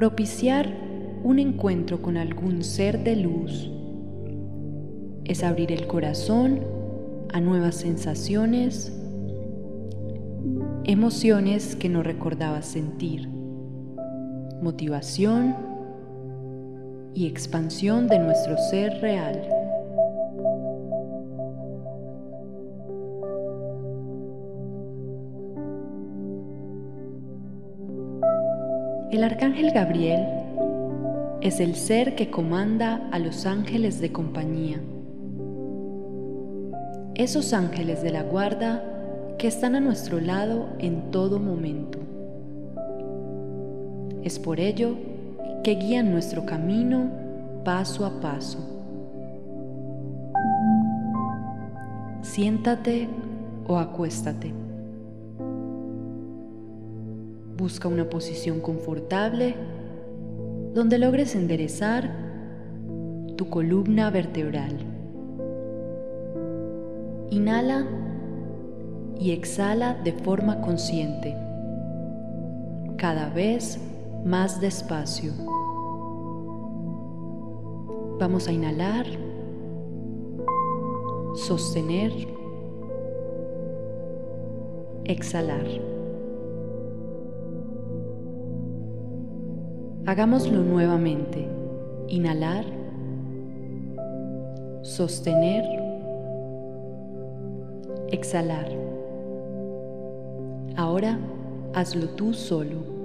Propiciar un encuentro con algún ser de luz es abrir el corazón a nuevas sensaciones, emociones que no recordabas sentir, motivación y expansión de nuestro ser real. El arcángel Gabriel es el ser que comanda a los ángeles de compañía. Esos ángeles de la guarda que están a nuestro lado en todo momento. Es por ello que guían nuestro camino paso a paso. Siéntate o acuéstate. Busca una posición confortable donde logres enderezar tu columna vertebral. Inhala y exhala de forma consciente, cada vez más despacio. Vamos a inhalar, sostener, exhalar. Hagámoslo nuevamente. Inhalar, sostener, exhalar. Ahora hazlo tú solo.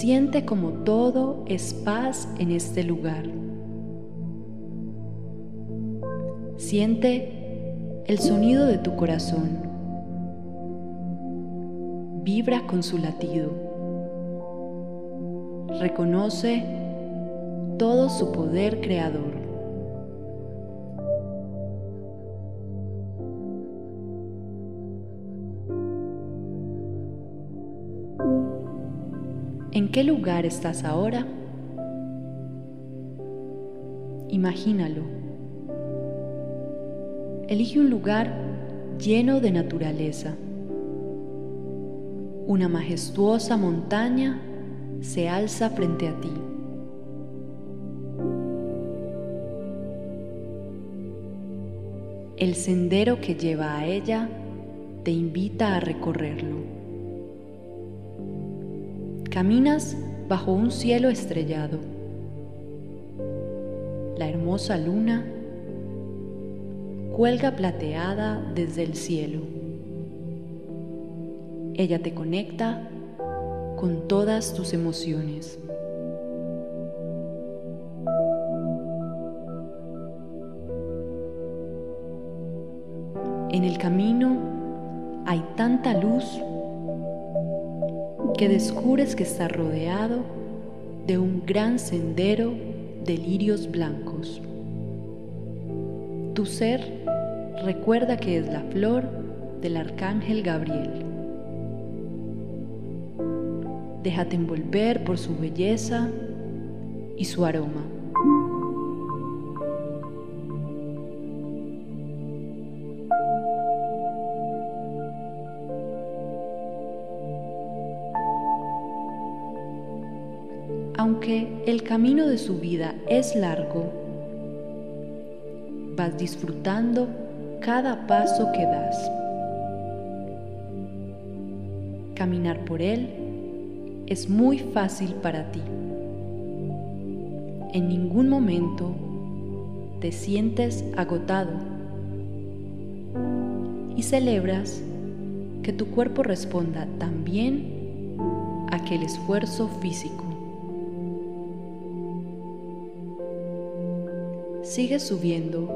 Siente como todo es paz en este lugar. Siente el sonido de tu corazón. Vibra con su latido. Reconoce todo su poder creador. ¿En qué lugar estás ahora? Imagínalo. Elige un lugar lleno de naturaleza. Una majestuosa montaña se alza frente a ti. El sendero que lleva a ella te invita a recorrerlo. Caminas bajo un cielo estrellado. La hermosa luna cuelga plateada desde el cielo. Ella te conecta con todas tus emociones. En el camino hay tanta luz que descubres que está rodeado de un gran sendero de lirios blancos. Tu ser recuerda que es la flor del arcángel Gabriel. Déjate envolver por su belleza y su aroma. El camino de su vida es largo, vas disfrutando cada paso que das. Caminar por él es muy fácil para ti. En ningún momento te sientes agotado y celebras que tu cuerpo responda también a aquel esfuerzo físico. Sigue subiendo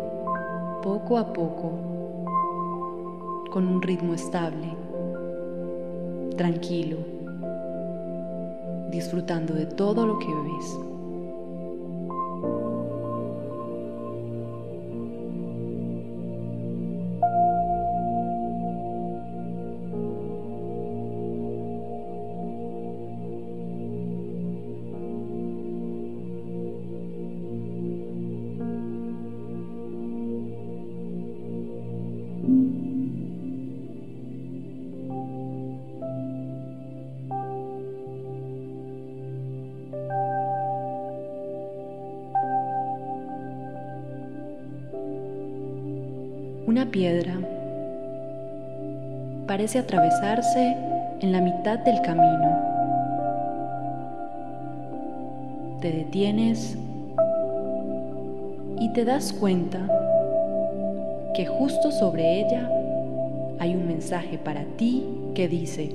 poco a poco con un ritmo estable, tranquilo, disfrutando de todo lo que ves. Una piedra parece atravesarse en la mitad del camino. Te detienes y te das cuenta que justo sobre ella hay un mensaje para ti que dice,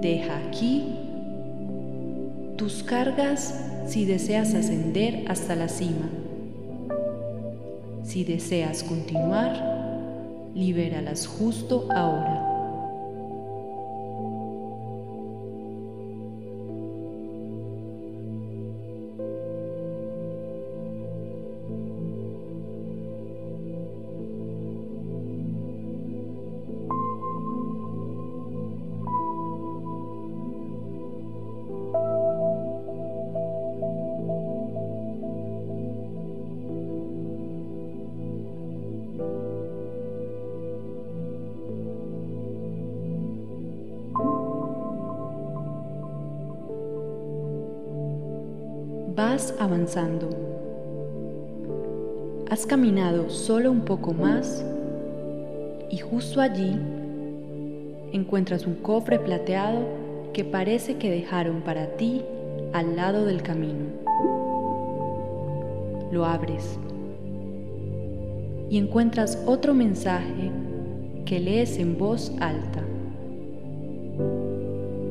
deja aquí tus cargas si deseas ascender hasta la cima. Si deseas continuar, libéralas justo ahora. Vas avanzando. Has caminado solo un poco más y justo allí encuentras un cofre plateado que parece que dejaron para ti al lado del camino. Lo abres y encuentras otro mensaje que lees en voz alta.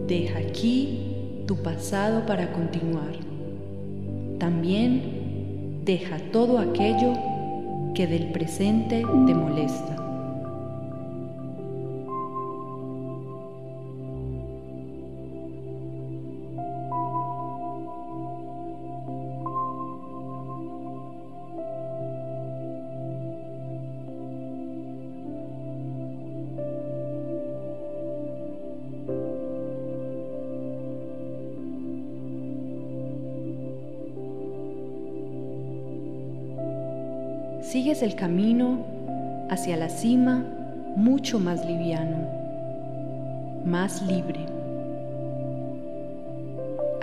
Deja aquí tu pasado para continuar. También deja todo aquello que del presente te molesta. El camino hacia la cima mucho más liviano, más libre.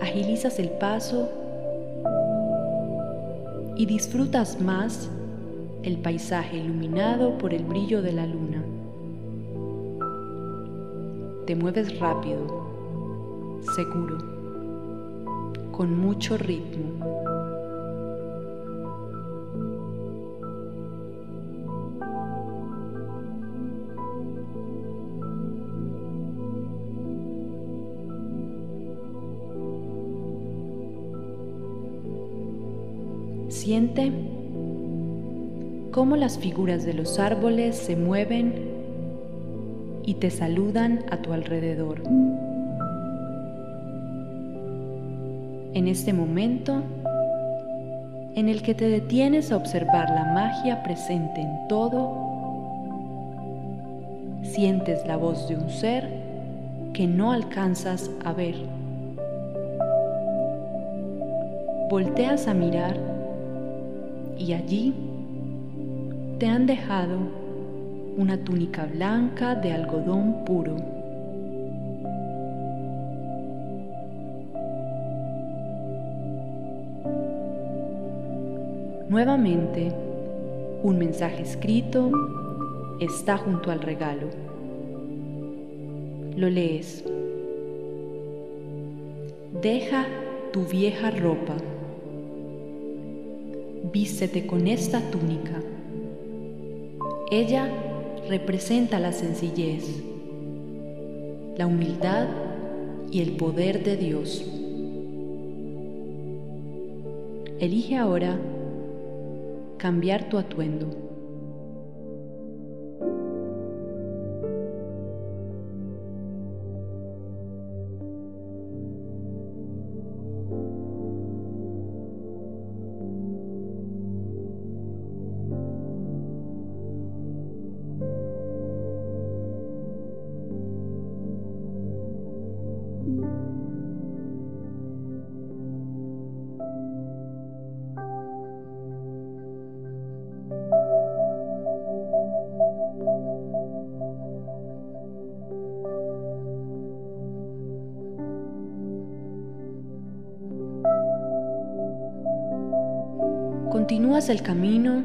Agilizas el paso y disfrutas más el paisaje iluminado por el brillo de la luna. Te mueves rápido, seguro, con mucho ritmo. Siente cómo las figuras de los árboles se mueven y te saludan a tu alrededor. En este momento en el que te detienes a observar la magia presente en todo, sientes la voz de un ser que no alcanzas a ver. Volteas a mirar y allí te han dejado una túnica blanca de algodón puro. Nuevamente Un mensaje escrito está junto al regalo. Lo lees. Deja tu vieja ropa. Vístete con esta túnica. Ella representa la sencillez, la humildad y el poder de Dios. Elige ahora cambiar tu atuendo. Continúas el camino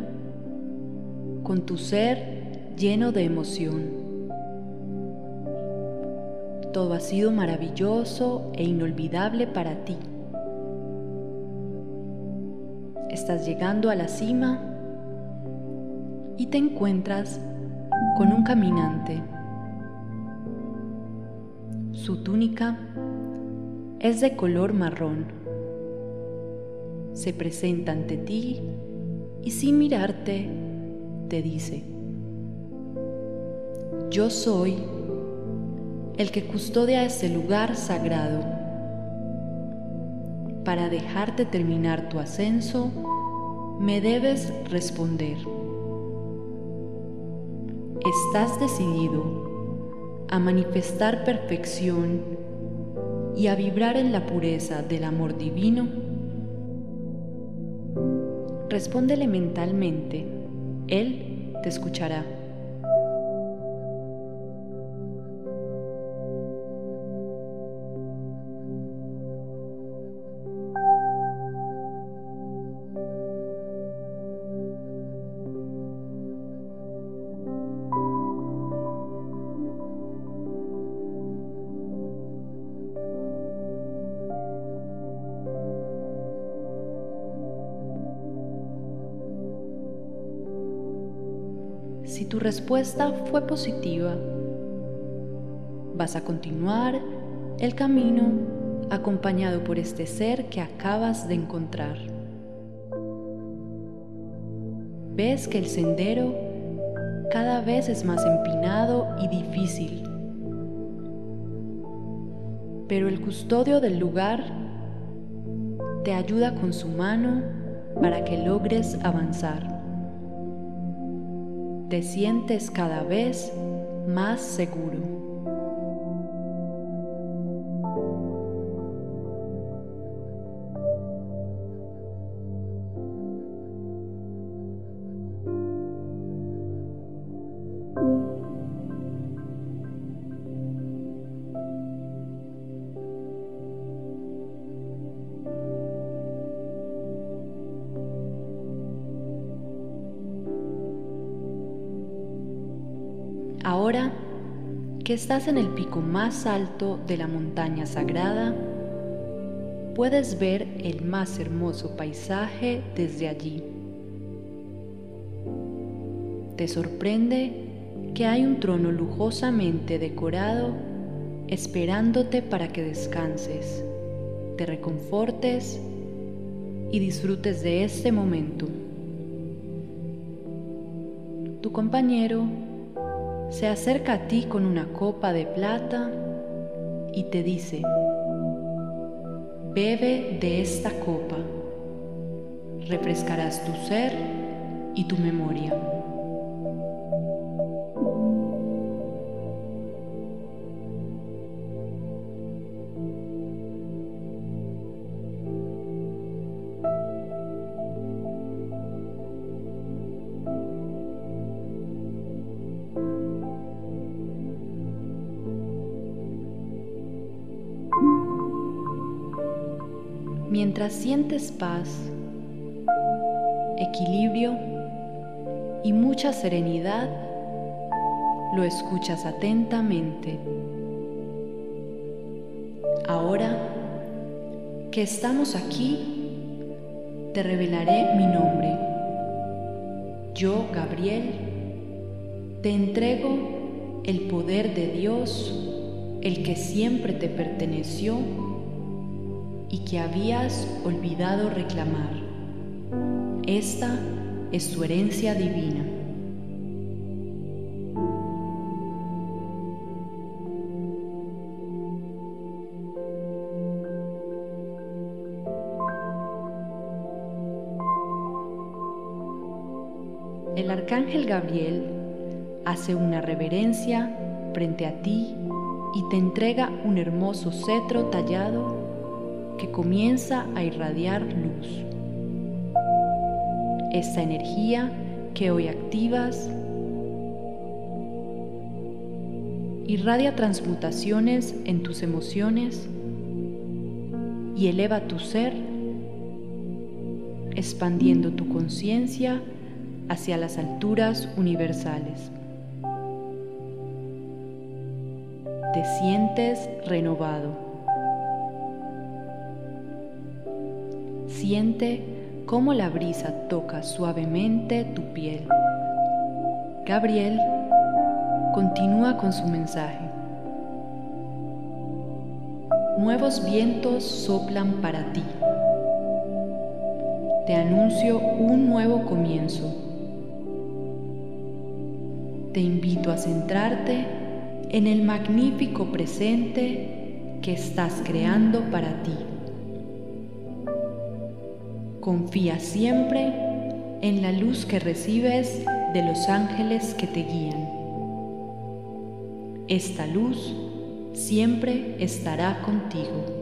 con tu ser lleno de emoción. Todo ha sido maravilloso e inolvidable para ti. Estás llegando a la cima y te encuentras con un caminante. Su túnica es de color marrón se presenta ante ti y sin mirarte te dice, yo soy el que custodia este lugar sagrado. Para dejarte terminar tu ascenso, me debes responder. ¿Estás decidido a manifestar perfección y a vibrar en la pureza del amor divino? Respóndele mentalmente. Él te escuchará. Tu respuesta fue positiva, vas a continuar el camino acompañado por este ser que acabas de encontrar. Ves que el sendero cada vez es más empinado y difícil, pero el custodio del lugar te ayuda con su mano para que logres avanzar te sientes cada vez más seguro. Ahora que estás en el pico más alto de la montaña sagrada, puedes ver el más hermoso paisaje desde allí. Te sorprende que hay un trono lujosamente decorado esperándote para que descanses, te reconfortes y disfrutes de este momento. Tu compañero se acerca a ti con una copa de plata y te dice, bebe de esta copa, refrescarás tu ser y tu memoria. Sientes paz, equilibrio y mucha serenidad, lo escuchas atentamente. Ahora que estamos aquí, te revelaré mi nombre. Yo, Gabriel, te entrego el poder de Dios, el que siempre te perteneció y que habías olvidado reclamar. Esta es tu herencia divina. El arcángel Gabriel hace una reverencia frente a ti y te entrega un hermoso cetro tallado que comienza a irradiar luz. Esta energía que hoy activas irradia transmutaciones en tus emociones y eleva tu ser, expandiendo tu conciencia hacia las alturas universales. Te sientes renovado. Siente cómo la brisa toca suavemente tu piel. Gabriel continúa con su mensaje. Nuevos vientos soplan para ti. Te anuncio un nuevo comienzo. Te invito a centrarte en el magnífico presente que estás creando para ti. Confía siempre en la luz que recibes de los ángeles que te guían. Esta luz siempre estará contigo.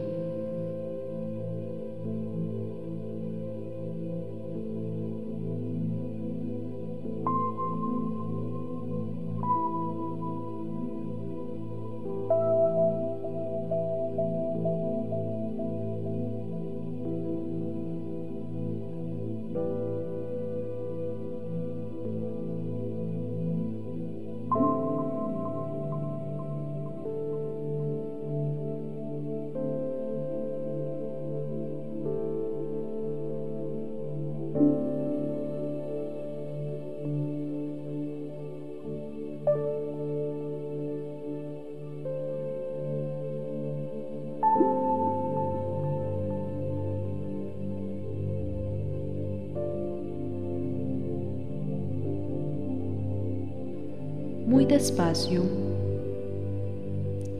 Despacio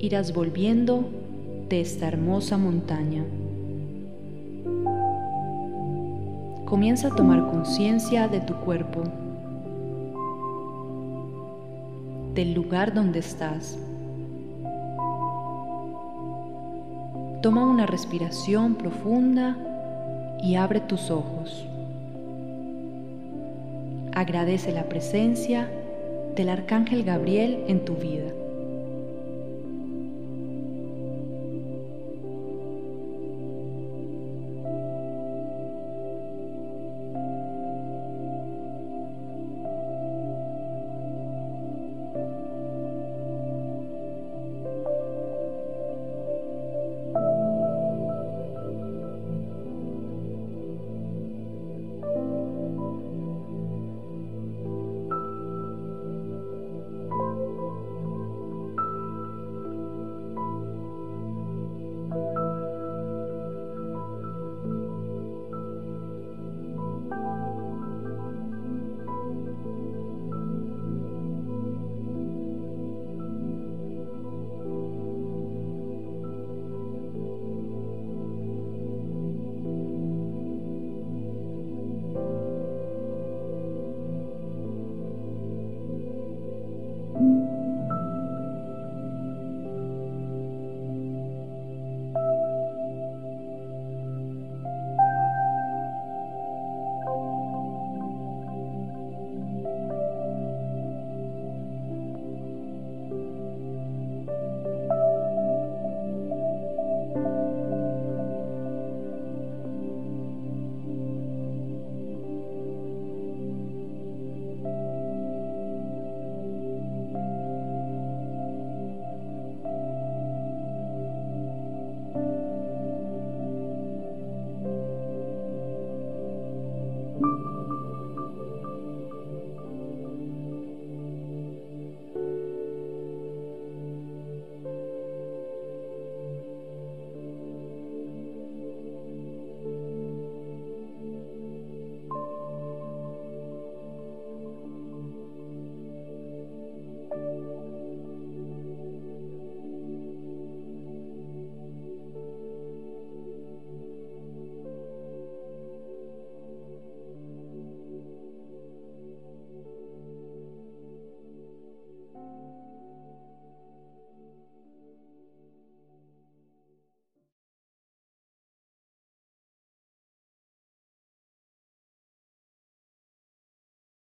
irás volviendo de esta hermosa montaña. Comienza a tomar conciencia de tu cuerpo, del lugar donde estás. Toma una respiración profunda y abre tus ojos. Agradece la presencia del Arcángel Gabriel en tu vida.